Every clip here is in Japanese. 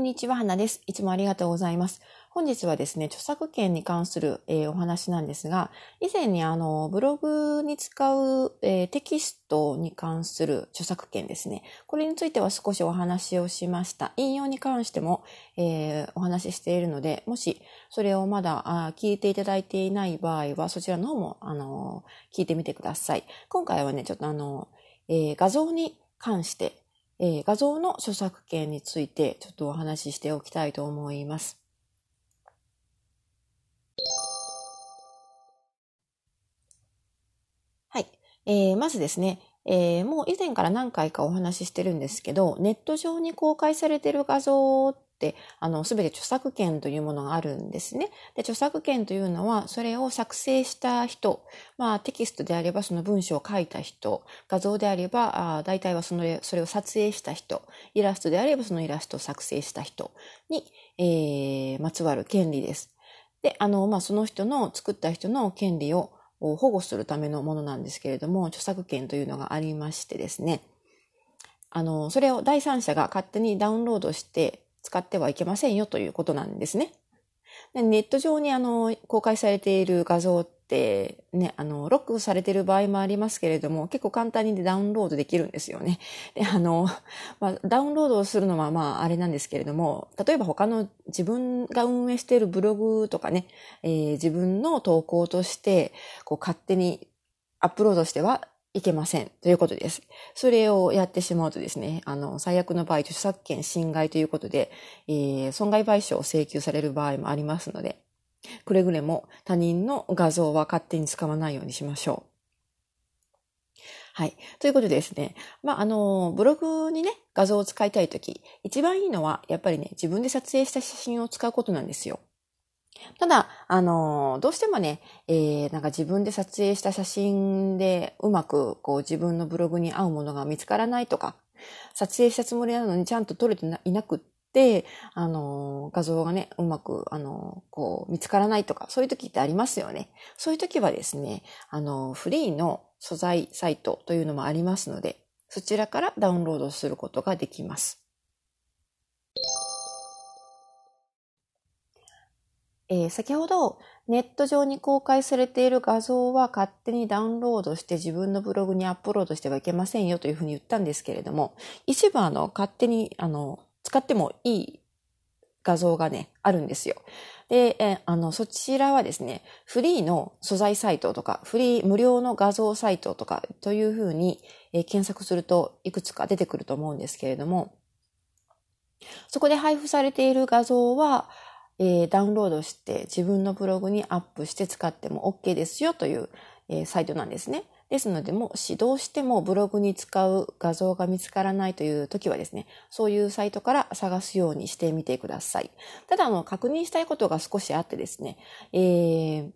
んにちは、花です。いつもありがとうございます。本日はですね、著作権に関する、えー、お話なんですが、以前にあの、ブログに使う、えー、テキストに関する著作権ですね。これについては少しお話をしました。引用に関しても、えー、お話ししているので、もしそれをまだあ聞いていただいていない場合は、そちらの方も、あの聞いてみてください。今回はね、ちょっとあの、え画像に関して、え画像の著作権についてちょっとお話ししておきたいと思います。はいえー、まずですね、えー、もう以前から何回かお話ししてるんですけど、ネット上に公開されている画像って、あの、すべて著作権というものがあるんですね。で、著作権というのは、それを作成した人、まあ、テキストであればその文章を書いた人、画像であれば、あ大体はその、それを撮影した人、イラストであればそのイラストを作成した人に、えー、まつわる権利です。で、あの、まあ、その人の、作った人の権利を、保護するためのものなんですけれども、著作権というのがありましてですね、あの、それを第三者が勝手にダウンロードして使ってはいけませんよということなんですね。ネット上にあの、公開されている画像ってね、あの、ロックされている場合もありますけれども、結構簡単にダウンロードできるんですよね。で、あの、まあ、ダウンロードをするのはまあ、あれなんですけれども、例えば他の自分が運営しているブログとかね、えー、自分の投稿として、こう、勝手にアップロードしてはいけませんということです。それをやってしまうとですね、あの、最悪の場合、著作権侵害ということで、えー、損害賠償を請求される場合もありますので、くれぐれも他人の画像は勝手に使わないようにしましょう。はい。ということでですね。まあ、あの、ブログにね、画像を使いたいとき、一番いいのは、やっぱりね、自分で撮影した写真を使うことなんですよ。ただ、あの、どうしてもね、えー、なんか自分で撮影した写真でうまくこう自分のブログに合うものが見つからないとか、撮影したつもりなのにちゃんと撮れていなくって、あの、画像がね、うまく、あの、こう、見つからないとか、そういう時ってありますよね。そういう時はですね、あの、フリーの素材サイトというのもありますので、そちらからダウンロードすることができます。えー、先ほどネット上に公開されている画像は勝手にダウンロードして自分のブログにアップロードしてはいけませんよというふうに言ったんですけれども、一部あの勝手にあの使ってもいい画像がね、あるんですよ。で、えあの、そちらはですね、フリーの素材サイトとか、フリー無料の画像サイトとかというふうに、え検索するといくつか出てくると思うんですけれども、そこで配布されている画像は、えー、ダウンロードして自分のブログにアップして使っても OK ですよという、えー、サイトなんですね。ですので、もしどうしてもブログに使う画像が見つからないという時はですね、そういうサイトから探すようにしてみてください。ただ、あの、確認したいことが少しあってですね、えー、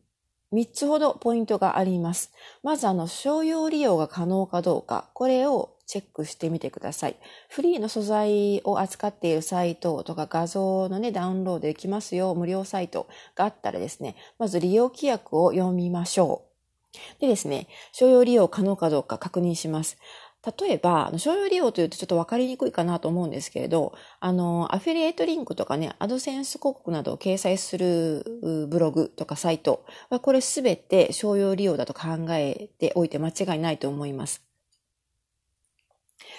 3つほどポイントがあります。まず、あの、商用利用が可能かどうか、これをチェックしてみてください。フリーの素材を扱っているサイトとか画像のね、ダウンロードできますよ、無料サイトがあったらですね、まず利用規約を読みましょう。でですね、商用利用可能かどうか確認します。例えば、商用利用というとちょっと分かりにくいかなと思うんですけれど、あの、アフィリエイトリンクとかね、アドセンス広告などを掲載するブログとかサイトは、これすべて商用利用だと考えておいて間違いないと思います。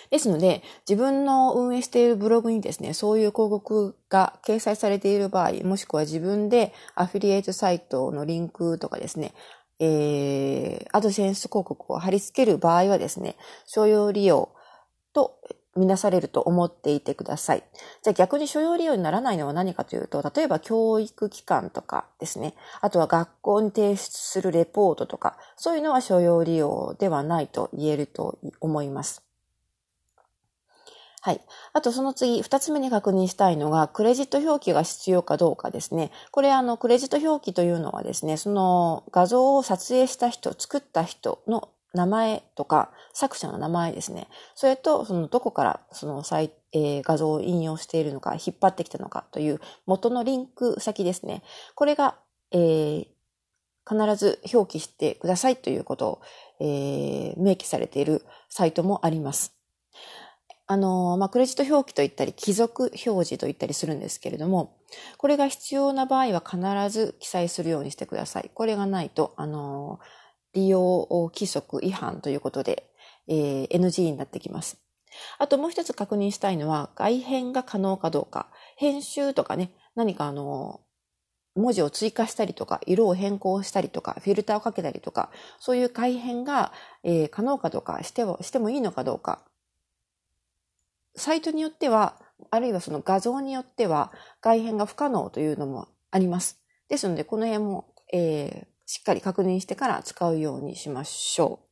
ですので、自分の運営しているブログにですね、そういう広告が掲載されている場合、もしくは自分でアフィリエイトサイトのリンクとかですね、えー、アドセンス広告を貼り付ける場合はですね、商用利用とみなされると思っていてください。じゃあ逆に所要利用にならないのは何かというと、例えば教育機関とかですね、あとは学校に提出するレポートとか、そういうのは所要利用ではないと言えると思います。はい。あとその次、二つ目に確認したいのが、クレジット表記が必要かどうかですね。これあの、クレジット表記というのはですね、その画像を撮影した人、作った人の名前とか、作者の名前ですね。それと、そのどこからそのサイ、えー、画像を引用しているのか、引っ張ってきたのかという元のリンク先ですね。これが、えー、必ず表記してくださいということを、えー、明記されているサイトもあります。あの、まあ、クレジット表記と言ったり、貴族表示と言ったりするんですけれども、これが必要な場合は必ず記載するようにしてください。これがないと、あの、利用規則違反ということで、えー、NG になってきます。あともう一つ確認したいのは、外編が可能かどうか。編集とかね、何かあの、文字を追加したりとか、色を変更したりとか、フィルターをかけたりとか、そういう改変が、えー、可能かどうかしても、してもいいのかどうか。サイトによっては、あるいはその画像によっては、外変が不可能というのもあります。ですので、この辺も、えー、しっかり確認してから使うようにしましょう。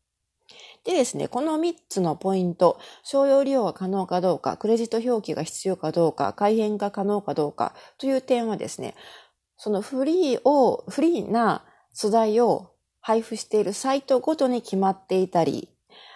でですね、この3つのポイント、商用利用が可能かどうか、クレジット表記が必要かどうか、改変が可能かどうかという点はですね、そのフリーを、フリーな素材を配布しているサイトごとに決まっていたり、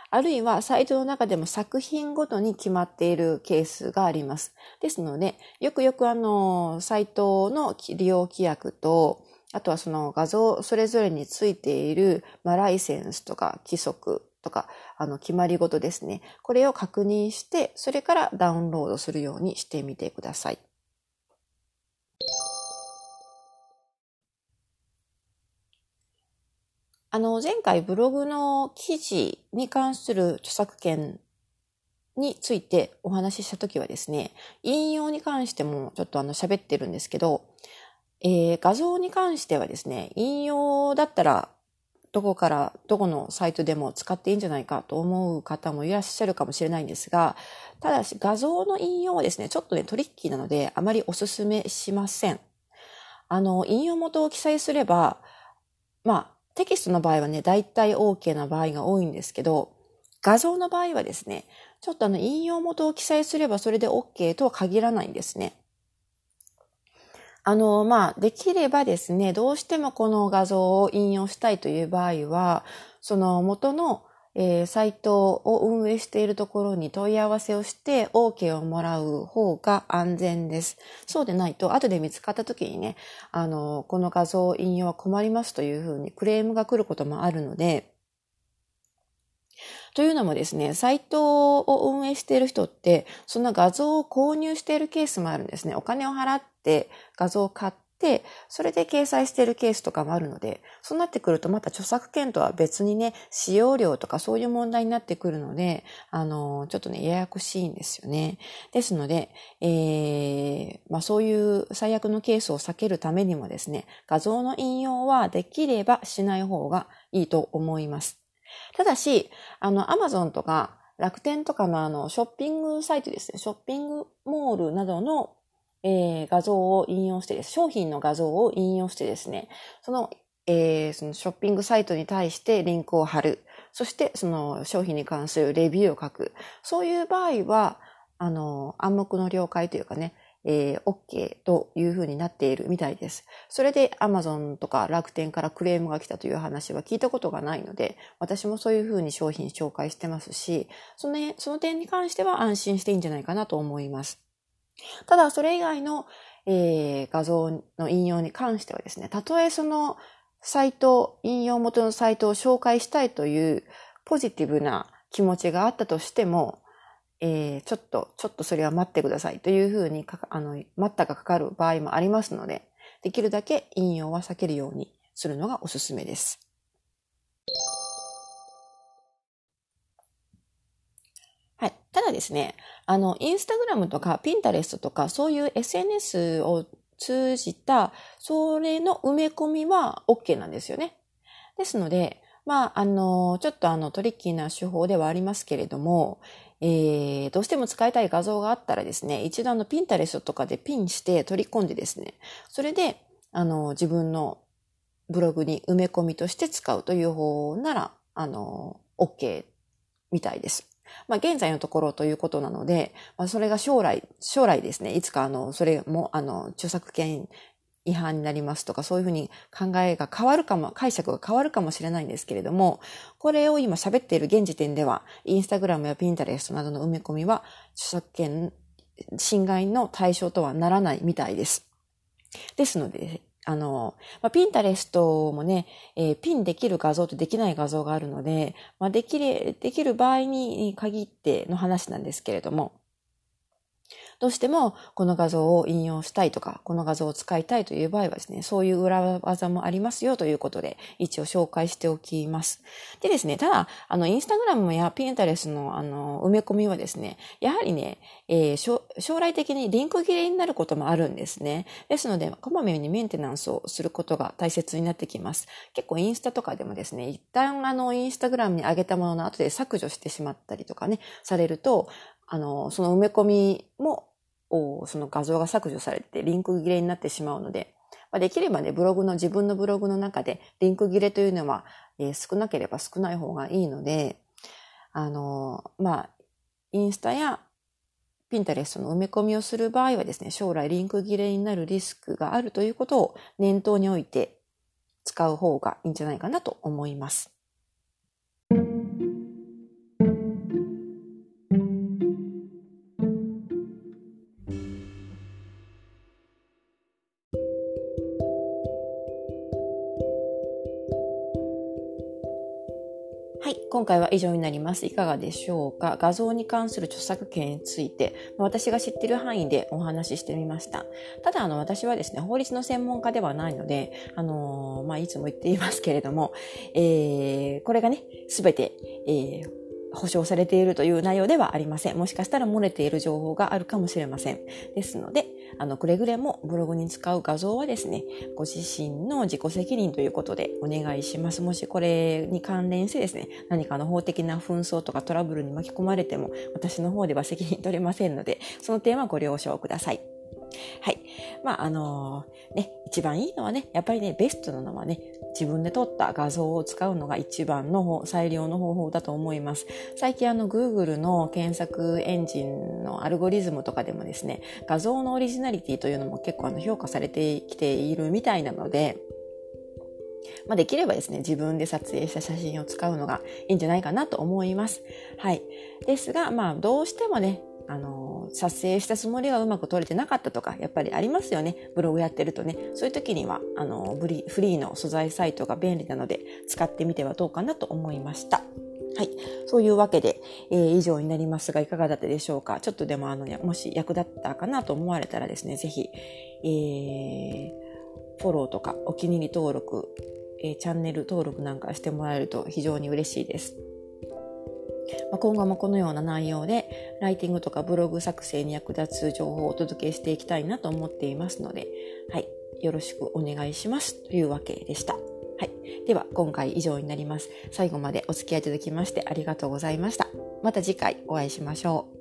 あるいはサイトの中でも作品ごとに決まっているケースがあります。ですので、よくよくあの、サイトの利用規約と、あとはその画像それぞれについている、まあ、ライセンスとか規則とか、あの、決まり事ですね。これを確認して、それからダウンロードするようにしてみてください。あの、前回ブログの記事に関する著作権についてお話ししたときはですね、引用に関してもちょっとあの喋ってるんですけど、えー、画像に関してはですね、引用だったらどこからどこのサイトでも使っていいんじゃないかと思う方もいらっしゃるかもしれないんですが、ただし画像の引用はですね、ちょっとね、トリッキーなのであまりお勧めしません。あの、引用元を記載すれば、まあ、テキストの場合はね、大体 OK な場合が多いんですけど、画像の場合はですね、ちょっとあの、引用元を記載すればそれで OK とは限らないんですね。あの、まあ、できればですね、どうしてもこの画像を引用したいという場合は、その元の、えー、サイトを運営しているところに問い合わせをして OK をもらう方が安全です。そうでないと、後で見つかった時にね、あの、この画像引用は困りますというふうにクレームが来ることもあるので、というのもですね、サイトを運営している人って、その画像を購入しているケースもあるんですね。お金を払って画像を買って、それで掲載しているケースとかもあるので、そうなってくるとまた著作権とは別にね、使用料とかそういう問題になってくるので、あの、ちょっとね、ややこしいんですよね。ですので、えー、まあそういう最悪のケースを避けるためにもですね、画像の引用はできればしない方がいいと思います。ただし、あの、アマゾンとか楽天とかのあの、ショッピングサイトですね、ショッピングモールなどの、えー、画像を引用してです、商品の画像を引用してですね、その、えー、そのショッピングサイトに対してリンクを貼る。そしてその商品に関するレビューを書く。そういう場合は、あの、暗黙の了解というかね、えー、OK というふうになっているみたいです。それで Amazon とか楽天からクレームが来たという話は聞いたことがないので、私もそういうふうに商品紹介してますし、そのその点に関しては安心していいんじゃないかなと思います。ただ、それ以外の、えー、画像の引用に関してはですね、たとえそのサイト、引用元のサイトを紹介したいというポジティブな気持ちがあったとしても、えー、ちょっと、ちょっとそれは待ってくださいというふうにあの、待ったがかかる場合もありますので、できるだけ引用は避けるようにするのがおすすめです。は。ですね、あの、インスタグラムとかピンタレストとかそういう SNS を通じた、それの埋め込みは OK なんですよね。ですので、まあ、あの、ちょっとあのトリッキーな手法ではありますけれども、えー、どうしても使いたい画像があったらですね、一度あのピンタレストとかでピンして取り込んでですね、それで、あの、自分のブログに埋め込みとして使うという方なら、あの、OK みたいです。まあ、現在のところということなので、まあ、それが将来、将来ですね、いつかあの、それも、あの、著作権違反になりますとか、そういうふうに考えが変わるかも、解釈が変わるかもしれないんですけれども、これを今喋っている現時点では、インスタグラムやピンタレストなどの埋め込みは、著作権侵害の対象とはならないみたいです。ですので、あの、まあ、ピンタレストもね、えー、ピンできる画像とできない画像があるので、まあ、できる、できる場合に限っての話なんですけれども、どうしてもこの画像を引用したいとか、この画像を使いたいという場合はですね、そういう裏技もありますよということで、一応紹介しておきます。でですね、ただ、あの、インスタグラムやピンタレスの、あの、埋め込みはですね、やはりね、えー、将来的にリンク切れになることもあるんですね。ですので、こまめにメンテナンスをすることが大切になってきます。結構インスタとかでもですね、一旦あの、インスタグラムに上げたものの後で削除してしまったりとかね、されると、あの、その埋め込みもその画像が削除されてリンク切れになってしまうので、まあ、できればね、ブログの、自分のブログの中でリンク切れというのは、えー、少なければ少ない方がいいので、あの、まあ、インスタやピンタレストの埋め込みをする場合はですね、将来リンク切れになるリスクがあるということを念頭に置いて使う方がいいんじゃないかなと思います。今回は以上になります。いかがでしょうか？画像に関する著作権について、私が知ってる範囲でお話ししてみました。ただ、あの、私はですね、法律の専門家ではないので、あのー、まあ、いつも言っていますけれども、えー、これがね、すべて、えー、保証されているという内容ではありません。もしかしたら漏れている情報があるかもしれません。ですので、あの、くれぐれもブログに使う画像はですね、ご自身の自己責任ということでお願いします。もしこれに関連してですね、何かの法的な紛争とかトラブルに巻き込まれても、私の方では責任取れませんので、その点はご了承ください。はい。まあ、あのー、ね、一番いいのはね、やっぱりね、ベストなのはね、自分で撮った画像を使うのが一番の最良の方法だと思います。最近あの、Google の検索エンジンのアルゴリズムとかでもですね、画像のオリジナリティというのも結構あの、評価されてきているみたいなので、まあ、できればですね、自分で撮影した写真を使うのがいいんじゃないかなと思います。はい。ですが、まあ、どうしてもね、撮影したつもりがうまく撮れてなかったとか、やっぱりありますよね。ブログやってるとね。そういう時には、あの、フリーの素材サイトが便利なので、使ってみてはどうかなと思いました。はい。そういうわけで、えー、以上になりますが、いかがだったでしょうか？ちょっとでも、あの、もし役立ったかなと思われたらですね、ぜひ、えー、フォローとかお気に入り登録、えー、チャンネル登録なんかしてもらえると非常に嬉しいです。ま、今後もこのような内容でライティングとかブログ作成に役立つ情報をお届けしていきたいなと思っていますので、はい、よろしくお願いしますというわけでした。はい。では、今回以上になります。最後までお付き合いいただきましてありがとうございました。また次回お会いしましょう。